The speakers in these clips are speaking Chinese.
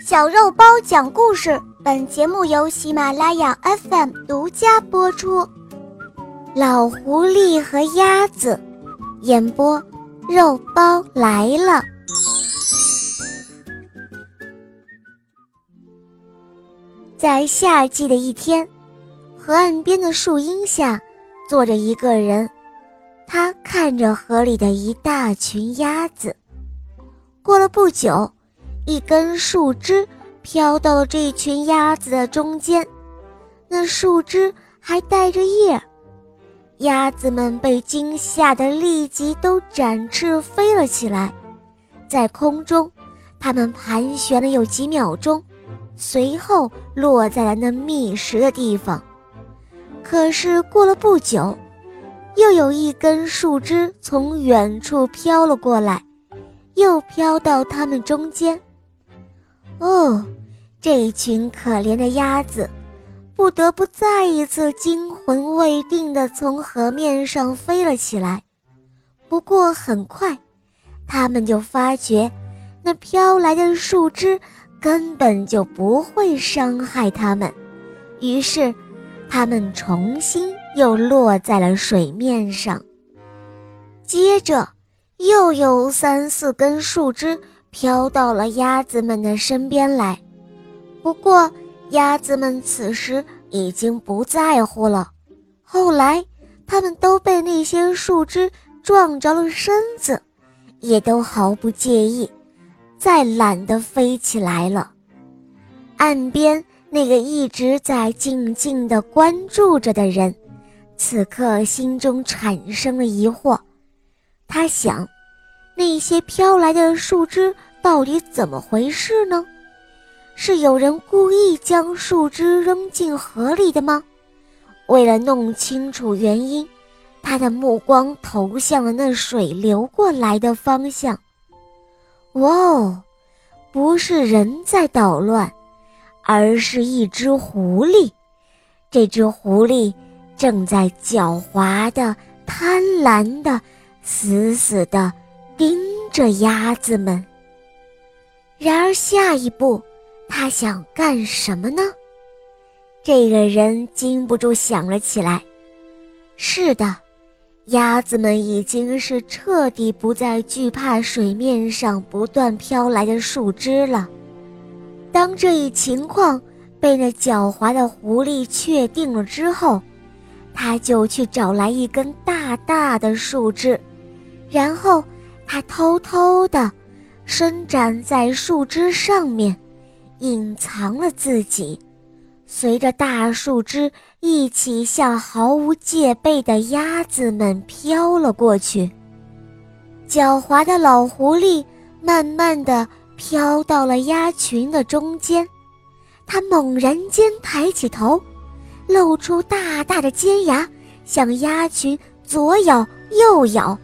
小肉包讲故事，本节目由喜马拉雅 FM 独家播出。老狐狸和鸭子，演播肉包来了。在夏季的一天，河岸边的树荫下，坐着一个人，他看着河里的一大群鸭子。过了不久。一根树枝飘到了这群鸭子的中间，那树枝还带着叶。鸭子们被惊吓得立即都展翅飞了起来，在空中，它们盘旋了有几秒钟，随后落在了那觅食的地方。可是过了不久，又有一根树枝从远处飘了过来，又飘到它们中间。哦，这群可怜的鸭子，不得不再一次惊魂未定地从河面上飞了起来。不过很快，它们就发觉，那飘来的树枝根本就不会伤害它们。于是，它们重新又落在了水面上。接着，又有三四根树枝。飘到了鸭子们的身边来，不过鸭子们此时已经不在乎了。后来，它们都被那些树枝撞着了身子，也都毫不介意，再懒得飞起来了。岸边那个一直在静静地关注着的人，此刻心中产生了疑惑，他想。那些飘来的树枝到底怎么回事呢？是有人故意将树枝扔进河里的吗？为了弄清楚原因，他的目光投向了那水流过来的方向。哇哦，不是人在捣乱，而是一只狐狸。这只狐狸正在狡猾的、贪婪的、死死的。盯着鸭子们。然而下一步，他想干什么呢？这个人禁不住想了起来。是的，鸭子们已经是彻底不再惧怕水面上不断飘来的树枝了。当这一情况被那狡猾的狐狸确定了之后，他就去找来一根大大的树枝，然后。它偷偷地伸展在树枝上面，隐藏了自己，随着大树枝一起向毫无戒备的鸭子们飘了过去。狡猾的老狐狸慢慢地飘到了鸭群的中间，它猛然间抬起头，露出大大的尖牙，向鸭群左咬右咬。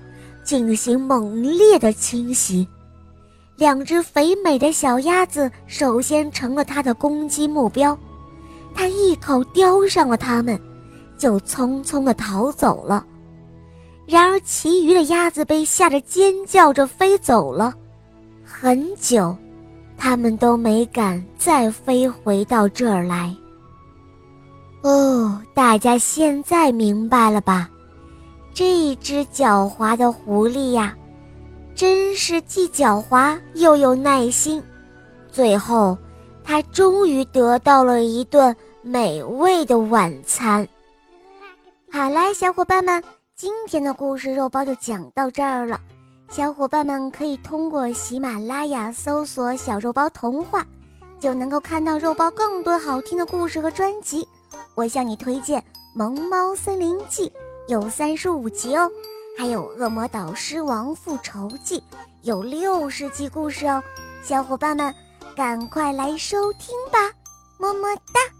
进行猛烈的侵袭，两只肥美的小鸭子首先成了它的攻击目标，它一口叼上了它们，就匆匆地逃走了。然而，其余的鸭子被吓得尖叫着飞走了，很久，它们都没敢再飞回到这儿来。哦，大家现在明白了吧？这只狡猾的狐狸呀，真是既狡猾又有耐心。最后，它终于得到了一顿美味的晚餐。好啦，小伙伴们，今天的故事肉包就讲到这儿了。小伙伴们可以通过喜马拉雅搜索“小肉包童话”，就能够看到肉包更多好听的故事和专辑。我向你推荐《萌猫森林记》。有三十五集哦，还有《恶魔导师王复仇记》有六十集故事哦，小伙伴们赶快来收听吧，么么哒。